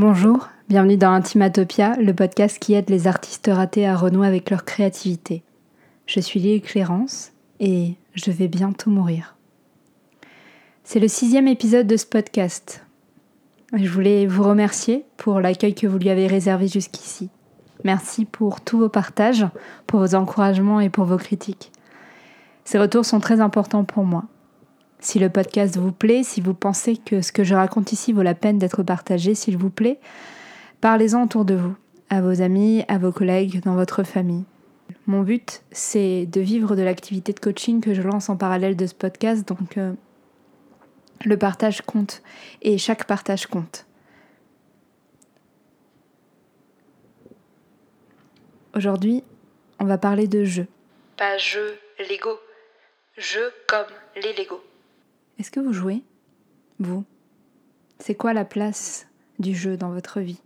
Bonjour, bienvenue dans Intimatopia, le podcast qui aide les artistes ratés à renouer avec leur créativité. Je suis Lily Clérance et je vais bientôt mourir. C'est le sixième épisode de ce podcast. Je voulais vous remercier pour l'accueil que vous lui avez réservé jusqu'ici. Merci pour tous vos partages, pour vos encouragements et pour vos critiques. Ces retours sont très importants pour moi. Si le podcast vous plaît, si vous pensez que ce que je raconte ici vaut la peine d'être partagé, s'il vous plaît, parlez-en autour de vous, à vos amis, à vos collègues, dans votre famille. Mon but, c'est de vivre de l'activité de coaching que je lance en parallèle de ce podcast, donc euh, le partage compte et chaque partage compte. Aujourd'hui, on va parler de jeux. Pas jeux Lego, jeux comme les Lego. Est-ce que vous jouez Vous? C'est quoi la place du jeu dans votre vie?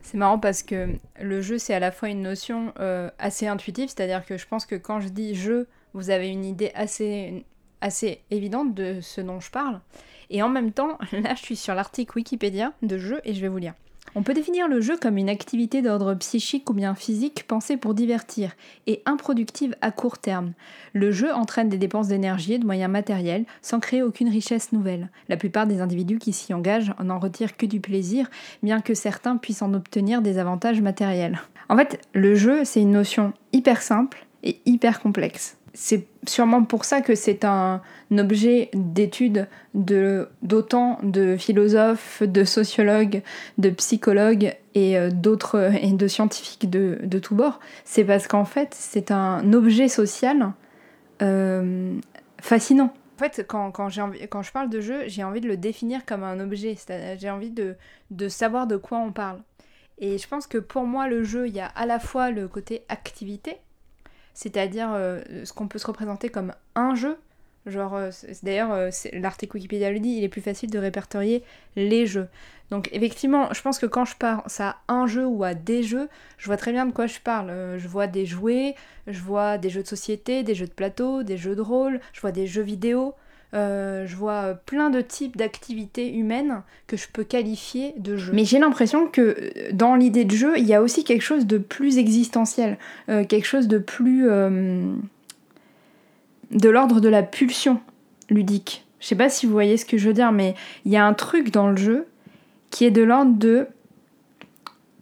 C'est marrant parce que le jeu, c'est à la fois une notion euh, assez intuitive, c'est-à-dire que je pense que quand je dis jeu, vous avez une idée assez, assez évidente de ce dont je parle. Et en même temps, là, je suis sur l'article Wikipédia de jeu et je vais vous lire. On peut définir le jeu comme une activité d'ordre psychique ou bien physique pensée pour divertir et improductive à court terme. Le jeu entraîne des dépenses d'énergie et de moyens matériels sans créer aucune richesse nouvelle. La plupart des individus qui s'y engagent n'en retirent que du plaisir, bien que certains puissent en obtenir des avantages matériels. En fait, le jeu, c'est une notion hyper simple et hyper complexe c'est sûrement pour ça que c'est un objet d'étude d'autant de, philosophes, de sociologues, de psychologues et euh, d'autres et de scientifiques de, de tous bords. C'est parce qu'en fait, c'est un objet social euh, fascinant. En fait, quand, quand, quand, je parle de jeu, j'ai envie de le définir comme un objet. J'ai envie de, de savoir de quoi on parle. Et je pense que pour moi, le jeu, il y a à la fois le côté activité, c'est-à-dire euh, ce qu'on peut se représenter comme un jeu. Genre, euh, d'ailleurs, euh, l'article Wikipédia le dit, il est plus facile de répertorier les jeux. Donc, effectivement, je pense que quand je pense à un jeu ou à des jeux, je vois très bien de quoi je parle. je vois des jouets, je vois des jeux de société, des jeux de plateau, des jeux de rôle, je vois des jeux vidéo. Euh, je vois euh, plein de types d'activités humaines que je peux qualifier de jeu. Mais j'ai l'impression que euh, dans l'idée de jeu, il y a aussi quelque chose de plus existentiel, quelque chose de plus... de l'ordre de la pulsion ludique. Je sais pas si vous voyez ce que je veux dire, mais il y a un truc dans le jeu qui est de l'ordre de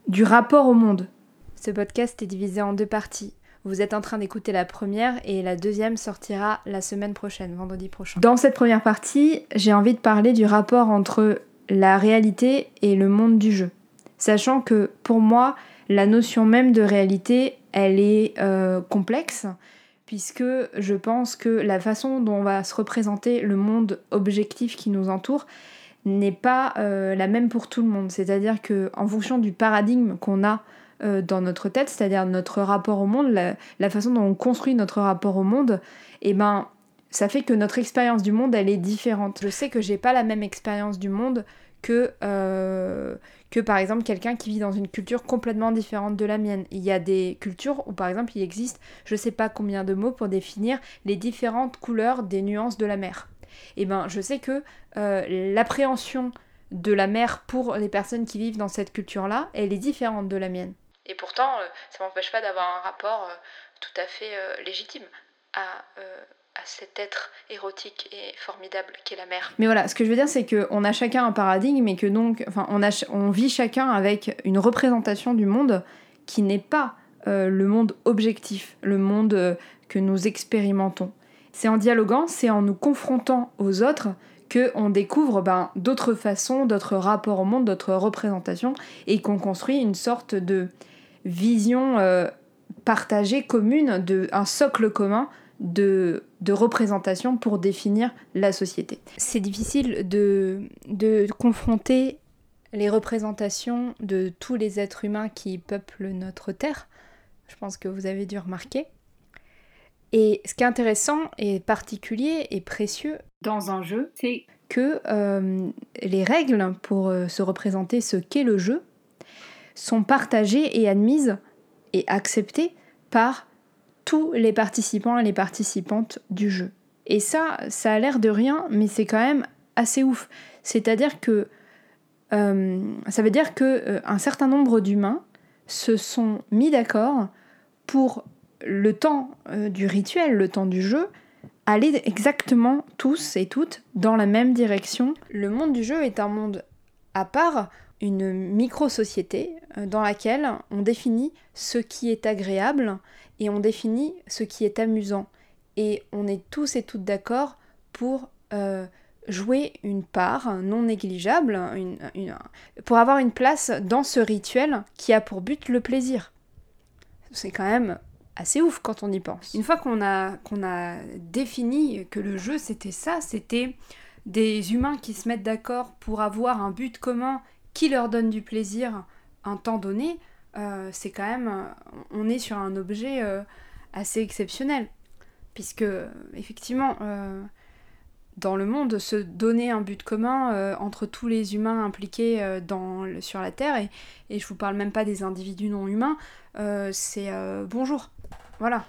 du rapport au monde. Ce podcast est divisé en deux parties. Vous êtes en train d'écouter la première et la deuxième sortira la semaine prochaine, vendredi prochain. Dans cette première partie, j'ai envie de parler du rapport entre la réalité et le monde du jeu. Sachant que pour moi, la notion même de réalité, elle est euh, complexe, puisque je pense que la façon dont on va se représenter le monde objectif qui nous entoure n'est pas euh, la même pour tout le monde. C'est-à-dire que en fonction du paradigme qu'on a euh, dans notre tête, c'est-à-dire notre rapport au monde, la, façon dont on construit notre rapport au monde, et eh ben ça fait que notre expérience du monde, elle est différente. Je sais que j'ai pas la même expérience du monde que, euh, que par exemple quelqu'un qui vit dans une culture complètement différente de la mienne. Il y a des cultures où par exemple il existe je sais pas combien de mots pour définir les différentes couleurs des nuances de la mer. Et eh ben je sais que euh, l'appréhension de la mer pour les personnes qui vivent dans cette culture-là, elle est différente de la mienne. Et pourtant, euh, ça m'empêche pas d'avoir un rapport euh, tout à fait euh, légitime à, cet être érotique et formidable qu'est la mer. Mais voilà, ce que je veux dire, c'est qu'on a chacun un paradigme et que donc, enfin, on vit chacun avec une représentation du monde qui n'est pas le monde objectif, le monde que nous expérimentons. C'est en dialoguant, c'est en nous confrontant aux autres qu'on découvre ben, d'autres façons, d'autres rapports au monde, d'autres représentations, et qu'on construit une sorte de vision euh, partagée, commune, de, un socle commun de, de, représentation pour définir la société. C'est difficile de, de confronter les représentations de tous les êtres humains qui peuplent notre Terre. Je pense que vous avez dû remarquer. Et ce qui est intéressant et particulier et précieux dans un jeu, c'est que euh, les règles pour euh, se représenter ce qu'est le jeu sont partagées et admises et acceptées par tous les participants et les participantes du jeu. Et ça, ça a l'air de rien, mais c'est quand même assez ouf. C'est-à-dire que ça veut dire que un certain nombre d'humains se sont mis d'accord pour le temps du rituel, le temps du jeu, aller exactement tous et toutes dans la même direction. Le monde du jeu est un monde à part, une micro-société euh, dans laquelle on définit ce qui est agréable et on définit ce qui est amusant. Et on est tous et toutes d'accord pour euh, jouer une part non négligeable, pour avoir une place dans ce rituel qui a pour but le plaisir. C'est quand même assez ouf quand on y pense. Une fois qu'on a, qu'on a défini que le jeu c'était ça, c'était des humains qui se mettent d'accord pour avoir un but commun qui leur donne du plaisir un temps donné, euh, c'est quand même, on est sur un objet euh, assez exceptionnel. Puisque, effectivement, euh, dans le monde, se donner un but commun entre tous les humains impliqués dans, sur la Terre, et, et je vous parle même pas des individus non humains, c'est bonjour. Voilà.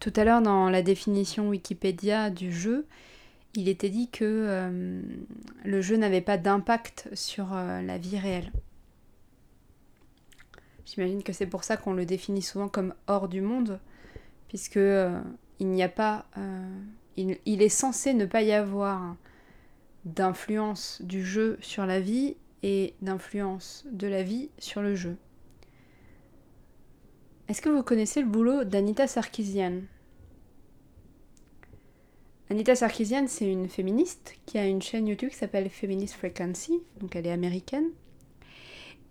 Tout à l'heure, dans la définition Wikipédia du jeu, il était dit que euh, le jeu n'avait pas d'impact sur euh, la vie réelle. J'imagine que c'est pour ça qu'on le définit souvent comme hors du monde, puisque euh, il n'y a pas, il, est censé ne pas y avoir d'influence du jeu sur la vie et d'influence de la vie sur le jeu. Est-ce que vous connaissez le boulot d'Anita Sarkeesian? Anita Sarkeesian, c'est une féministe qui a une chaîne YouTube qui s'appelle Feminist Frequency, donc elle est américaine.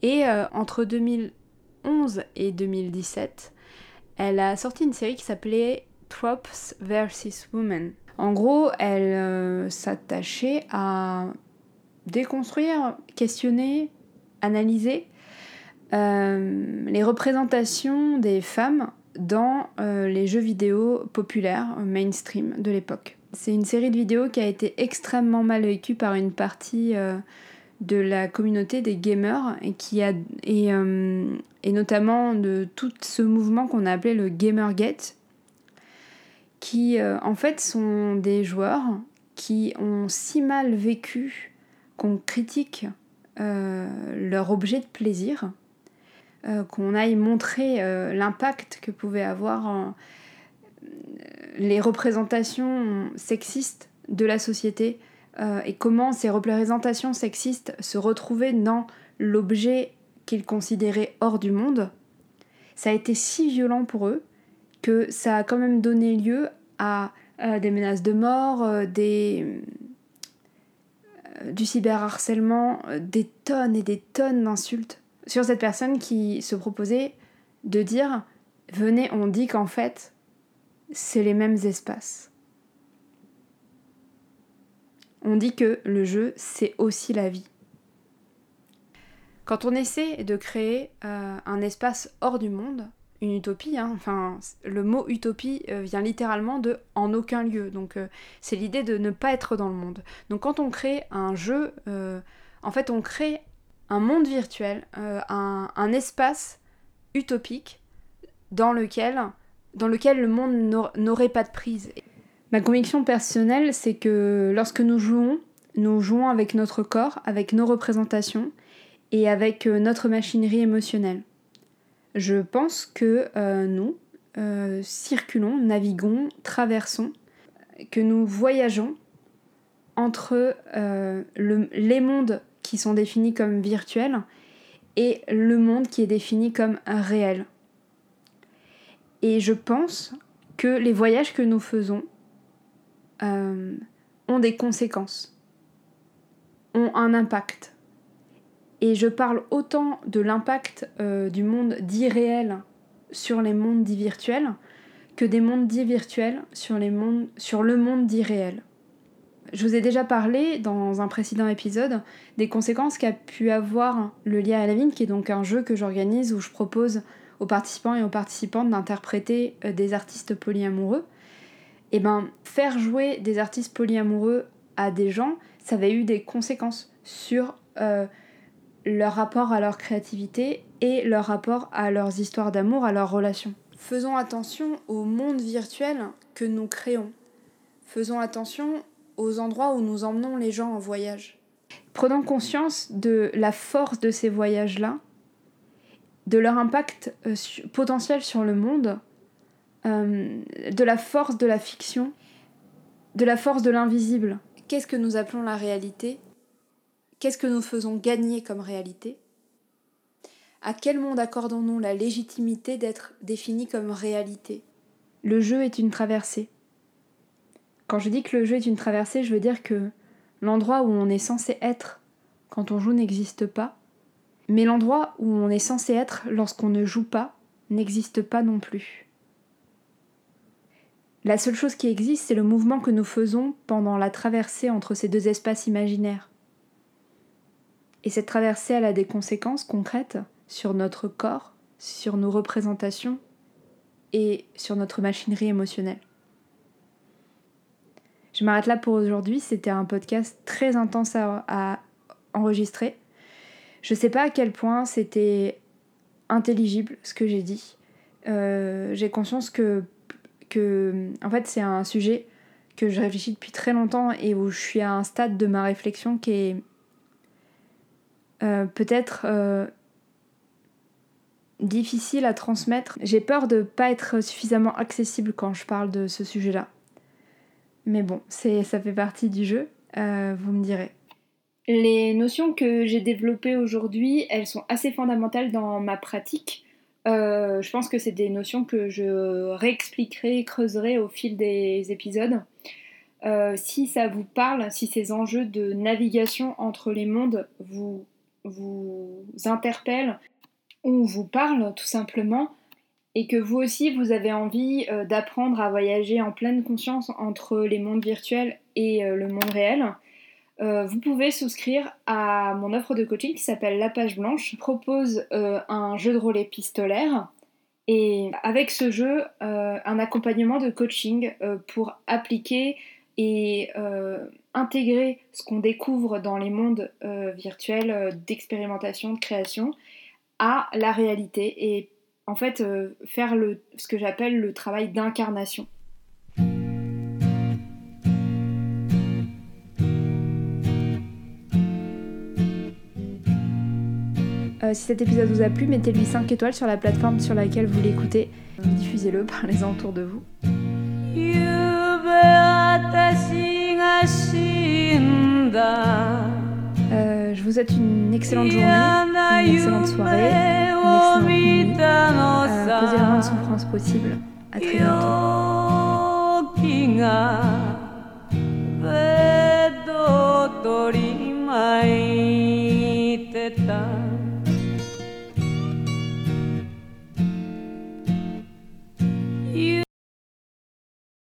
Et euh, entre 2011 et 2017, elle a sorti une série qui s'appelait Tropes vs. Women. En gros, elle euh, s'attachait à déconstruire, questionner, analyser les représentations des femmes dans les jeux vidéo populaires mainstream de l'époque. C'est une série de vidéos qui a été extrêmement mal vécue par une partie euh, de la communauté des gamers et qui a et, euh, notamment de tout ce mouvement qu'on a appelé le Gamergate, qui euh, en fait sont des joueurs qui ont si mal vécu qu'on critique leur objet de plaisir, qu'on aille montrer l'impact que pouvait avoir en, les représentations sexistes de la société euh, et comment ces représentations sexistes se retrouvaient dans l'objet qu'ils considéraient hors du monde, ça a été si violent pour eux que ça a quand même donné lieu à des menaces de mort, euh, euh, du cyberharcèlement, des tonnes et des tonnes d'insultes sur cette personne qui se proposait de dire venez, on dit qu'en fait, c'est les mêmes espaces. On dit que le jeu, c'est aussi la vie. Quand on essaie de créer euh, un espace hors du monde, une utopie, hein, enfin, le mot utopie euh, vient littéralement de en aucun lieu. Donc, euh, c'est l'idée de ne pas être dans le monde. Donc, quand on crée un jeu, en fait, on crée un monde virtuel, un, espace utopique dans lequel le monde n'aurait pas de prise. Ma conviction personnelle, c'est que lorsque nous jouons, nous jouons avec notre corps, avec nos représentations et avec euh, notre machinerie émotionnelle. Je pense que euh, nous euh, circulons, naviguons, traversons, que nous voyageons entre les mondes qui sont définis comme virtuels et le monde qui est défini comme réel. Et je pense que les voyages que nous faisons euh, ont des conséquences, ont un impact. Et je parle autant de l'impact euh, du monde dit réel sur les mondes dits virtuels que des mondes dits virtuels sur, sur le monde dit réel. Je vous ai déjà parlé dans un précédent épisode des conséquences qu'a pu avoir le Lia à la Vigne, qui est donc un jeu que j'organise où je propose aux participants et aux participantes d'interpréter euh, des artistes polyamoureux, et eh ben faire jouer des artistes polyamoureux à des gens, ça avait eu des conséquences sur euh, leur rapport à leur créativité et leur rapport à leurs histoires d'amour, à leurs relations. Faisons attention au monde virtuel que nous créons. Faisons attention aux endroits où nous emmenons les gens en voyage. Prenons conscience de la force de ces voyages-là, de leur impact euh, potentiel sur le monde, euh, de la force de la fiction, de la force de l'invisible. Qu'est-ce que nous appelons la réalité? Qu'est-ce que nous faisons gagner comme réalité? À quel monde accordons-nous la légitimité d'être défini comme réalité? Le jeu est une traversée. Quand je dis que le jeu est une traversée, je veux dire que l'endroit où on est censé être quand on joue n'existe pas, mais l'endroit où on est censé être lorsqu'on ne joue pas n'existe pas non plus. La seule chose qui existe, c'est le mouvement que nous faisons pendant la traversée entre ces deux espaces imaginaires. Et cette traversée, elle a des conséquences concrètes sur notre corps, sur nos représentations et sur notre machinerie émotionnelle. Je m'arrête là pour aujourd'hui. C'était un podcast très intense à, enregistrer. Je sais pas à quel point c'était intelligible ce que j'ai dit. Euh, j'ai conscience que, que, en fait, c'est un sujet que je réfléchis depuis très longtemps et où je suis à un stade de ma réflexion qui est euh, peut-être euh, difficile à transmettre. J'ai peur de ne pas être suffisamment accessible quand je parle de ce sujet-là. Mais bon, ça fait partie du jeu, euh, vous me direz. Les notions que j'ai développées aujourd'hui, elles sont assez fondamentales dans ma pratique. je pense que c'est des notions que je réexpliquerai, creuserai au fil des épisodes. si ça vous parle, si ces enjeux de navigation entre les mondes vous vous interpelle ou vous parle tout simplement et que vous aussi vous avez envie euh, d'apprendre à voyager en pleine conscience entre les mondes virtuels et euh, le monde réel, euh, vous pouvez souscrire à mon offre de coaching qui s'appelle La Page Blanche. Je propose un jeu de rôle épistolaire et avec ce jeu, un accompagnement de coaching pour appliquer et intégrer ce qu'on découvre dans les mondes virtuels d'expérimentation, de création, à la réalité et en fait euh, faire le, ce que j'appelle le travail d'incarnation. si cet épisode vous a plu, mettez-lui 5 étoiles sur la plateforme sur laquelle vous l'écoutez. Diffusez-le, parlez-en autour de vous. Euh, je vous souhaite une excellente journée, une excellente soirée, une excellente nuit. Euh, posez le moins de souffrance possible. À très bientôt.